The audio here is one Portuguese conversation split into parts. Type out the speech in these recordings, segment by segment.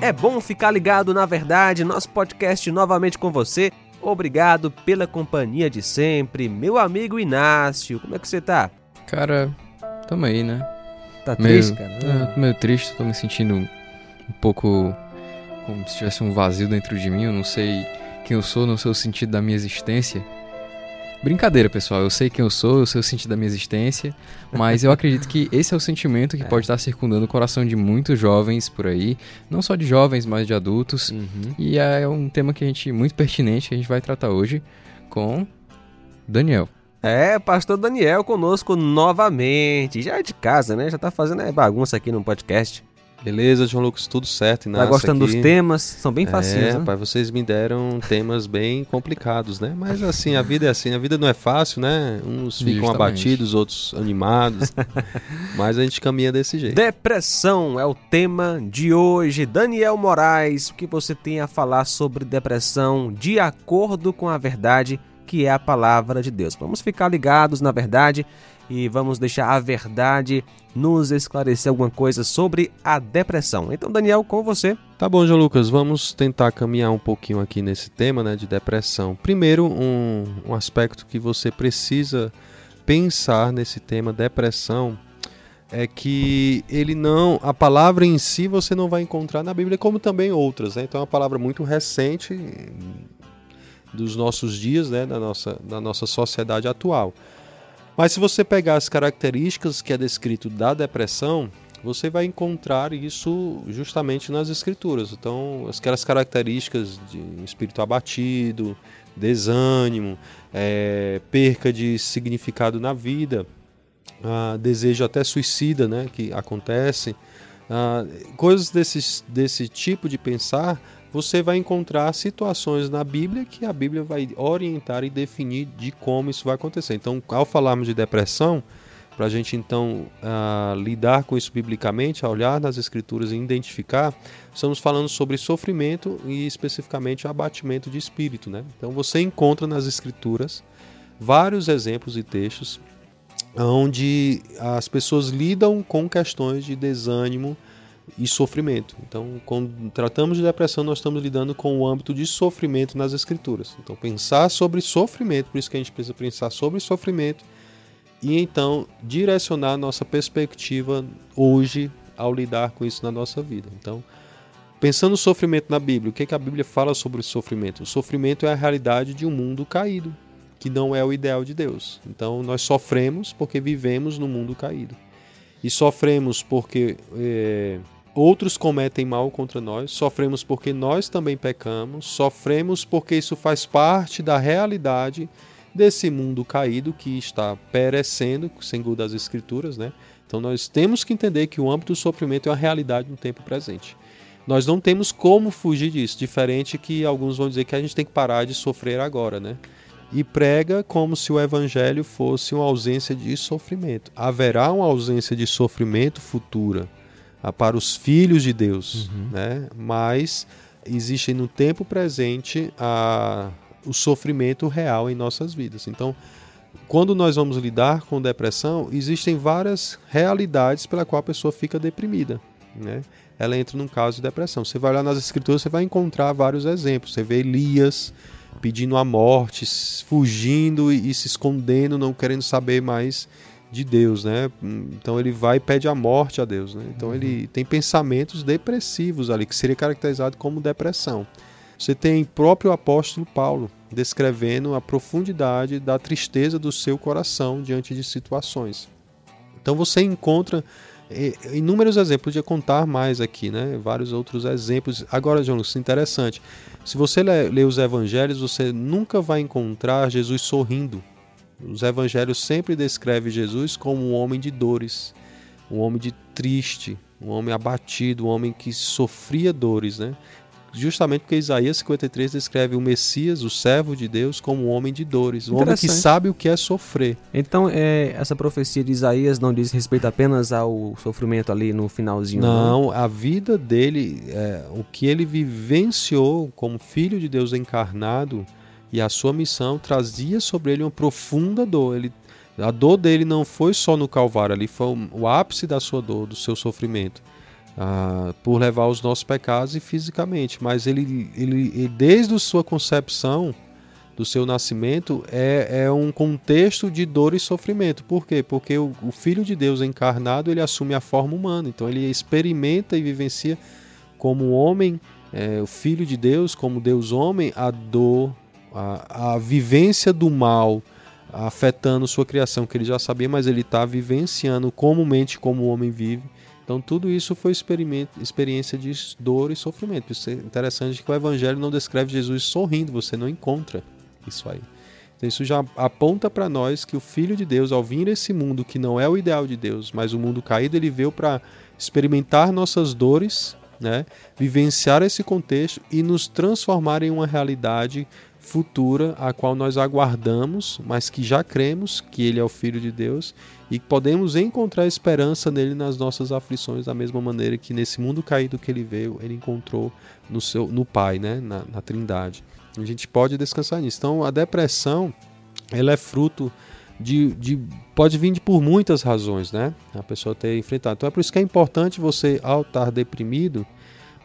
É bom ficar ligado na verdade, nosso podcast novamente com você. Obrigado pela companhia de sempre, meu amigo Inácio. Como é que você tá? Cara, tamo aí, né? Tá Meio- triste, cara? É, tô meio triste, tô me sentindo um pouco como se tivesse um vazio dentro de mim. Eu não sei quem eu sou, não sei o sentido da minha existência. Brincadeira, pessoal. Eu sei quem eu sou, eu sei o sentido da minha existência, mas eu acredito que esse é o sentimento que pode estar circundando o coração de muitos jovens por aí, não só de jovens, mas de adultos. Uhum. E é um tema que a gente muito pertinente que a gente vai tratar hoje com Daniel. É, pastor Daniel conosco novamente. Já é de casa, né? Já tá fazendo é, bagunça aqui no podcast. Beleza, João Lucas, tudo certo. Tá Inácio gostando aqui. dos temas? São bem facinhos, É, né? rapaz, vocês me deram temas bem complicados, né? Mas assim, a vida é assim, a vida não é fácil, né? Uns ficam Justamente. abatidos, outros animados. mas a gente caminha desse jeito. Depressão é o tema de hoje. Daniel Moraes, o que você tem a falar sobre depressão de acordo com a verdade que é a palavra de Deus? Vamos ficar ligados na verdade e vamos deixar a verdade nos esclarecer alguma coisa sobre a depressão. Então, Daniel, com você. Tá bom, João Lucas, vamos tentar caminhar um pouquinho aqui nesse tema, né, de depressão. Primeiro, um, um aspecto que você precisa pensar nesse tema depressão é que ele não, a palavra em si você não vai encontrar na Bíblia, como também outras, né? Então é uma palavra muito recente dos nossos dias, né, da nossa, da nossa sociedade atual. Mas se você pegar as características que é descrito da depressão, você vai encontrar isso justamente nas escrituras. Então, aquelas características de espírito abatido, desânimo, eh, perca de significado na vida, ah, desejo até suicida, né, que acontece, ah, coisas desse, desse tipo de pensar, você vai encontrar situações na Bíblia que a Bíblia vai orientar e definir de como isso vai acontecer. Então, ao falarmos de depressão, para a gente então ah, lidar com isso biblicamente, olhar nas Escrituras e identificar, estamos falando sobre sofrimento e especificamente abatimento de espírito. Né? Então, você encontra nas Escrituras vários exemplos e textos onde as pessoas lidam com questões de desânimo e sofrimento. Então, quando tratamos de depressão, nós estamos lidando com o âmbito de sofrimento nas escrituras. Então, pensar sobre sofrimento, por isso que a gente precisa pensar sobre sofrimento e então direcionar nossa perspectiva hoje ao lidar com isso na nossa vida. Então, pensando no sofrimento na Bíblia, o que, que a Bíblia fala sobre o sofrimento? O sofrimento é a realidade de um mundo caído, que não é o ideal de Deus. Então, nós sofremos porque vivemos no mundo caído. E sofremos porque eh, outros cometem mal contra nós, sofremos porque nós também pecamos, sofremos porque isso faz parte da realidade desse mundo caído que está perecendo, segundo as Escrituras, né? Então nós temos que entender que o âmbito do sofrimento é uma realidade no tempo presente. Nós não temos como fugir disso, diferente que alguns vão dizer que a gente tem que parar de sofrer agora, né? E prega como se o evangelho fosse uma ausência de sofrimento. Haverá uma ausência de sofrimento futura para os filhos de Deus, né? Mas existe no tempo presente a, o sofrimento real em nossas vidas. Então, quando nós vamos lidar com depressão, existem várias realidades pela qual a pessoa fica deprimida, né? Ela entra num caso de depressão. Você vai olhar nas escrituras, você vai encontrar vários exemplos. Você vê Elias pedindo a morte, fugindo e, e se escondendo, não querendo saber mais de Deus, né? Então ele vai e pede a morte a Deus, né? Então ele tem pensamentos depressivos ali, que seria caracterizado como depressão. Você tem próprio apóstolo Paulo descrevendo a profundidade da tristeza do seu coração diante de situações. Então você encontra eh, inúmeros exemplos, podia contar mais aqui, né? Vários outros exemplos. Agora, João, Lucas, interessante. Se você lê, lê os evangelhos, você nunca vai encontrar Jesus sorrindo. Os evangelhos sempre descrevem Jesus como um homem de dores, um homem de triste, um homem abatido, um homem que sofria dores, né? Justamente porque Isaías 53 descreve o Messias, o servo de Deus, como um homem de dores, um homem que sabe o que é sofrer. Então, é, essa profecia de Isaías não diz respeito apenas ao sofrimento ali no finalzinho. Não, a vida dele, é, o que ele vivenciou como filho de Deus encarnado e a sua missão trazia sobre ele uma profunda dor. Ele, a dor dele não foi só no Calvário, ali foi o, ápice da sua dor, do seu sofrimento. ah, por levar os nossos pecados e fisicamente, mas ele, ele desde a sua concepção, do seu nascimento, é, é um contexto de dor e sofrimento. Por quê? Porque o, o Filho de Deus encarnado ele assume a forma humana, então ele experimenta e vivencia como homem, é, o Filho de Deus, como Deus homem, a dor, a, a vivência do mal afetando sua criação, que ele já sabia, mas ele está vivenciando comumente como o homem vive então tudo isso foi experiência de dor e sofrimento. Isso é interessante que o Evangelho não descreve Jesus sorrindo, você não encontra isso aí. Então isso já aponta para nós que o Filho de Deus, ao vir esse mundo que não é o ideal de Deus, mas o mundo caído, ele veio para experimentar nossas dores, né? vivenciar esse contexto e nos transformar em uma realidade futura a qual nós aguardamos, mas que já cremos que ele é o filho de Deus e podemos encontrar esperança nele nas nossas aflições da mesma maneira que nesse mundo caído que ele veio, ele encontrou no seu no Pai, né, na, na Trindade. A gente pode descansar nisso. Então, a depressão, ela é fruto de, de, pode vir de por muitas razões, né? A pessoa ter enfrentado. Então é por isso que é importante você, ao estar deprimido,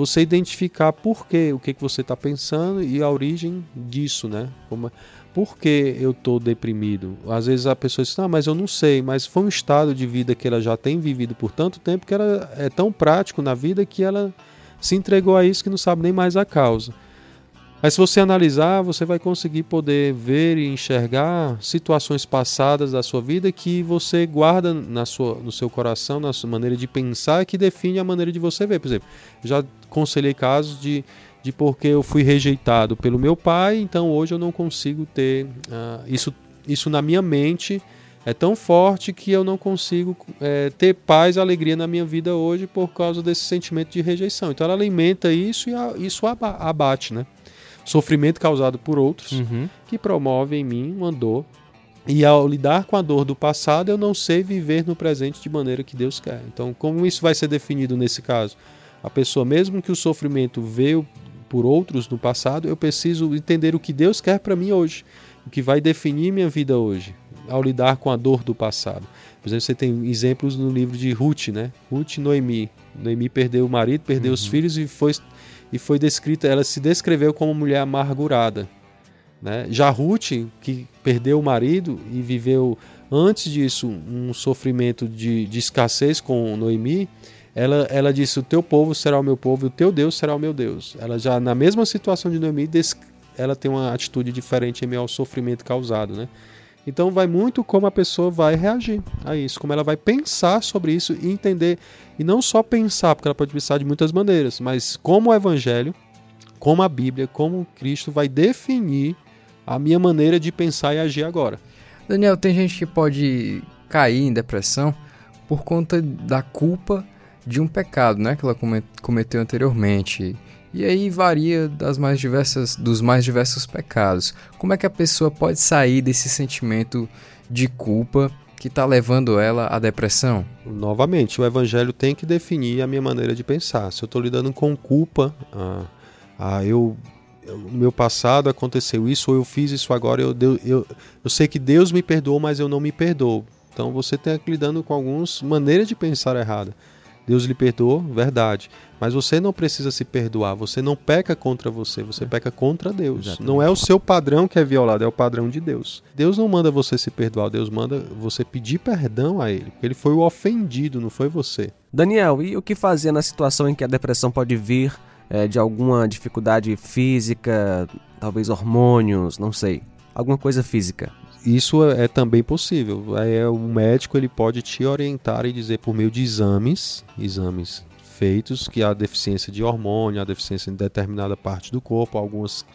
você identificar por quê, o que, que você está pensando e a origem disso, né? Como, por que eu estou deprimido? Às vezes a pessoa diz, ah, mas eu não sei, mas foi um estado de vida que ela já tem vivido por tanto tempo que ela é tão prático na vida que ela se entregou a isso que não sabe nem mais a causa. Mas se você analisar, você vai conseguir poder ver e enxergar situações passadas da sua vida que você guarda na sua, no seu coração, na sua maneira de pensar, que define a maneira de você ver. Por exemplo, já conselhei casos de, de porque eu fui rejeitado pelo meu pai, então hoje eu não consigo ter uh, isso, isso na minha mente é tão forte que eu não consigo é, ter paz e alegria na minha vida hoje por causa desse sentimento de rejeição. Então ela alimenta isso e a, isso abate, né? Sofrimento causado por outros, uhum. que promove em mim uma dor. E ao lidar com a dor do passado, eu não sei viver no presente de maneira que Deus quer. Então, como isso vai ser definido nesse caso? A pessoa, mesmo que o sofrimento veio por outros no passado, eu preciso entender o que Deus quer para mim hoje, o que vai definir minha vida hoje, ao lidar com a dor do passado. Por exemplo, você tem exemplos no livro de Ruth, né? Ruth e Noemi. Noemi perdeu o marido, perdeu uhum. os filhos e foi e foi descrita, ela se descreveu como mulher amargurada. Né? Já Ruth, que perdeu o marido e viveu antes disso um sofrimento de, de escassez com Noemi, ela, ela disse: O teu povo será o meu povo e o teu Deus será o meu Deus. Ela já, na mesma situação de Noemi, ela tem uma atitude diferente em meio ao sofrimento causado. Né? Então vai muito como a pessoa vai reagir a isso, como ela vai pensar sobre isso e entender. E não só pensar, porque ela pode pensar de muitas maneiras, mas como o Evangelho, como a Bíblia, como Cristo vai definir a minha maneira de pensar e agir agora. Daniel, tem gente que pode cair em depressão por conta da culpa de um pecado, né, que ela cometeu anteriormente. E aí varia das mais diversas, dos mais diversos pecados. Como é que a pessoa pode sair desse sentimento de culpa que está levando ela à depressão? Novamente, o Evangelho tem que definir a minha maneira de pensar. Se eu estou lidando com culpa, ah, ah, eu, no meu passado aconteceu isso, ou eu fiz isso agora, eu, eu, eu, eu sei que Deus me perdoou, mas eu não me perdoo. Então você tem que lidando com algumas maneiras de pensar errada. Deus lhe perdoou, verdade. Mas você não precisa se perdoar, você não peca contra você, você peca contra Deus. Exatamente. Não é o seu padrão que é violado, é o padrão de Deus. Deus não manda você se perdoar, Deus manda você pedir perdão a Ele, porque Ele foi o ofendido, não foi você. Daniel, e o que fazer na situação em que a depressão pode vir é, de alguma dificuldade física, talvez hormônios, não sei, alguma coisa física? Isso é, é também possível. É, o médico ele pode te orientar e dizer por meio de exames, exames feitos, que há deficiência de hormônio, há deficiência em determinada parte do corpo, algumas,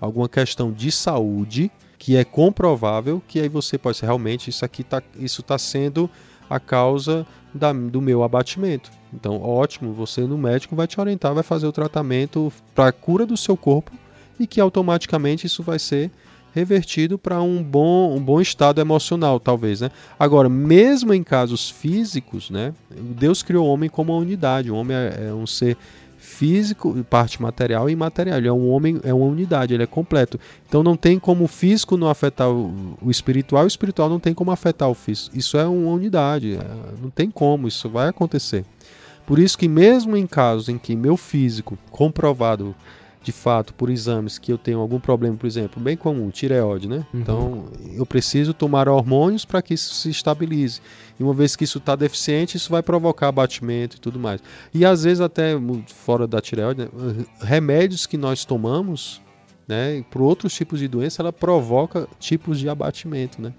alguma questão de saúde que é comprovável que aí você pode ser realmente isso aqui tá, isso está sendo a causa da, do meu abatimento. Então, ótimo, você no médico vai te orientar, vai fazer o tratamento para a cura do seu corpo e que automaticamente isso vai ser revertido para um bom, um bom estado emocional, talvez, né? Agora, mesmo em casos físicos, né? Deus criou o homem como uma unidade. O homem é, é um ser físico, parte material e imaterial. Ele é um homem, é uma unidade, ele é completo. Então não tem como o físico não afetar o, o espiritual, o espiritual não tem como afetar o físico. Isso é uma unidade, é, não tem como, isso vai acontecer. Por isso que mesmo em casos em que meu físico comprovado de fato por exames que eu tenho algum problema, por exemplo, bem comum, tireoide, né? Uhum. Então eu preciso tomar hormônios para que isso se estabilize. E uma vez que isso está deficiente, isso vai provocar abatimento e tudo mais. E às vezes até fora da tireoide, né? remédios que nós tomamos, né, por outros tipos de doença, ela provoca tipos de abatimento, né?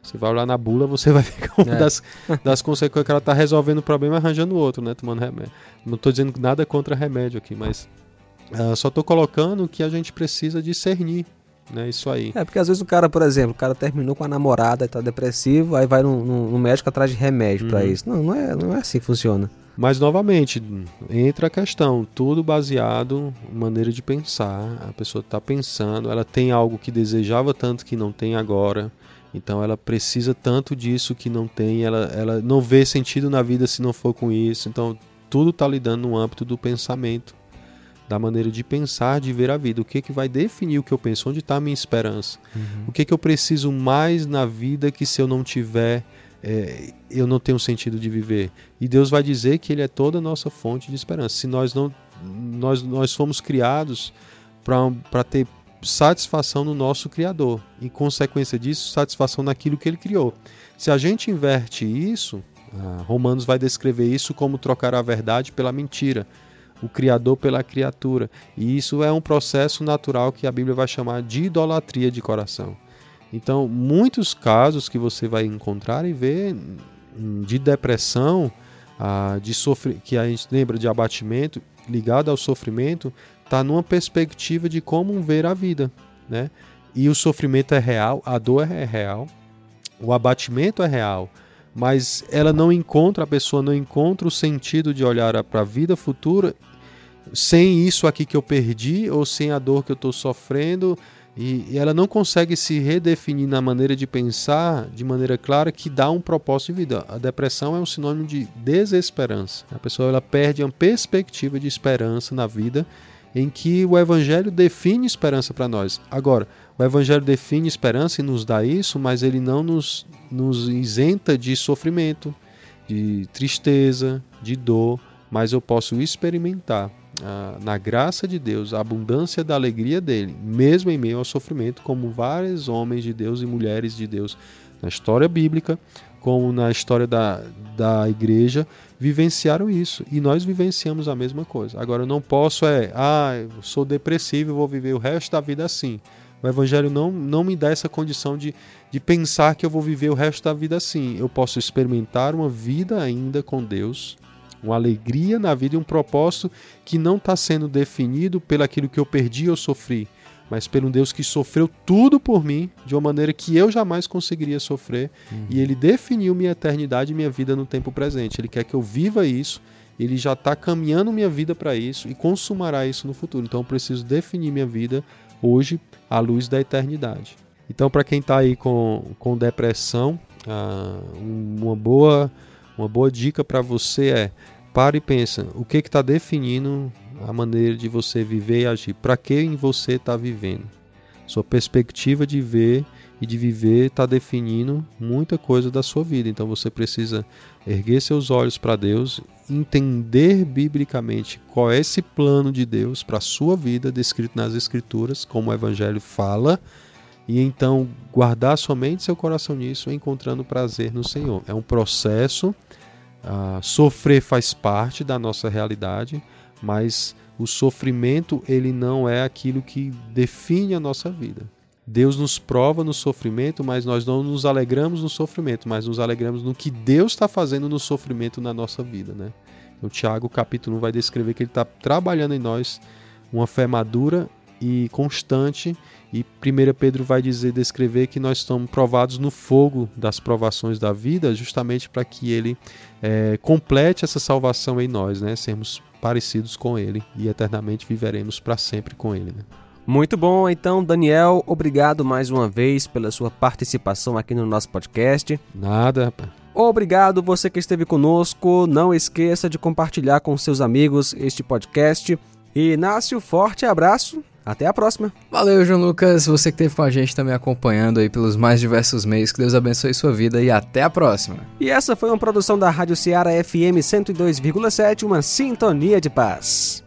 Você vai olhar na bula, você vai ver uma é. das, das consequências que ela está resolvendo o problema arranjando outro, né? Tomando remédio. Não estou dizendo nada contra remédio aqui, mas uh, só estou colocando que a gente precisa discernir né? Isso aí. É, porque às vezes o cara, por exemplo, o cara terminou com a namorada e tá depressivo, aí vai no, no, no médico atrás de remédio uhum. para isso. Não, não é, não é assim que funciona. Mas novamente, entra a questão, tudo baseado em maneira de pensar. A pessoa está pensando, ela tem algo que desejava tanto que não tem agora. Então ela precisa tanto disso que não tem, ela, ela não vê sentido na vida se não for com isso. Então tudo está lidando no âmbito do pensamento da maneira de pensar, de ver a vida. O que, que vai definir o que eu penso? Onde está a minha esperança? Uhum. O que, que eu preciso mais na vida que se eu não tiver, é, eu não tenho sentido de viver? E Deus vai dizer que Ele é toda a nossa fonte de esperança. Se nós não, nós, nós fomos criados para ter satisfação no nosso Criador. Em consequência disso, satisfação naquilo que Ele criou. Se a gente inverte isso, ah, Romanos vai descrever isso como trocar a verdade pela mentira o Criador pela criatura. E isso é um processo natural que a Bíblia vai chamar de idolatria de coração. Então, muitos casos que você vai encontrar e ver de depressão, de sofrer, que a gente lembra de abatimento ligado ao sofrimento, está numa perspectiva de como ver a vida, né? E o sofrimento é real, a dor é real, o abatimento é real, mas ela não encontra, a pessoa não encontra o sentido de olhar para a vida futura sem isso aqui que eu perdi ou sem a dor que eu estou sofrendo. E, e, ela não consegue se redefinir na maneira de pensar de maneira clara que dá um propósito de vida. A depressão é um sinônimo de desesperança. A pessoa ela perde uma perspectiva de esperança na vida em que o Evangelho define esperança para nós. Agora, o Evangelho define esperança e nos dá isso, mas ele não nos, nos isenta de sofrimento, de tristeza, de dor, mas eu posso experimentar ah, na graça de Deus, a abundância da alegria dele, mesmo em meio ao sofrimento, como vários homens de Deus e mulheres de Deus na história bíblica, como na história da, da igreja, vivenciaram isso. E nós vivenciamos a mesma coisa. Agora, eu não posso é, ah, eu sou depressivo e vou viver o resto da vida assim. O Evangelho não, não me dá essa condição de, de pensar que eu vou viver o resto da vida assim. Eu posso experimentar uma vida ainda com Deus, uma alegria na vida e um propósito que não está sendo definido pelo aquilo que eu perdi ou sofri, mas pelo Deus que sofreu tudo por mim de uma maneira que eu jamais conseguiria sofrer uhum. e Ele definiu minha eternidade e minha vida no tempo presente. Ele quer que eu viva isso. Ele já está caminhando minha vida para isso e consumará isso no futuro. Então eu preciso definir minha vida hoje à luz da eternidade. Então, para quem está aí com, com depressão, ah, uma boa uma boa dica para você é pare e pensa o que está definindo a maneira de você viver e agir. Para que em você está vivendo? Sua perspectiva de ver e de viver está definindo muita coisa da sua vida. Então você precisa erguer seus olhos para Deus, entender biblicamente qual é esse plano de Deus para a sua vida, descrito nas Escrituras, como o Evangelho fala, e então guardar somente seu coração nisso, encontrando prazer no Senhor. É um processo Uh, sofrer faz parte da nossa realidade, mas o sofrimento ele não é aquilo que define a nossa vida. Deus nos prova no sofrimento, mas nós não nos alegramos no sofrimento, mas nos alegramos no que Deus está fazendo no sofrimento na nossa vida. Né? O Tiago, capítulo 1, vai descrever que ele está trabalhando em nós uma fé madura e constante e 1 Pedro vai dizer, descrever que nós estamos provados no fogo das provações da vida, justamente para que ele é, complete essa salvação em nós, né? Sermos parecidos com ele e eternamente viveremos para sempre com ele. Né? Muito bom, então, Daniel, obrigado mais uma vez pela sua participação aqui no nosso podcast. Nada, rapaz. Obrigado você que esteve conosco. Não esqueça de compartilhar com seus amigos este podcast. E Inácio, forte abraço Até a próxima. Valeu, João Lucas. Você que esteve com a gente também acompanhando aí pelos mais diversos meios. Que Deus abençoe sua vida e até a próxima. E essa foi uma produção da Rádio Ceará FM 102,7, uma sintonia de paz.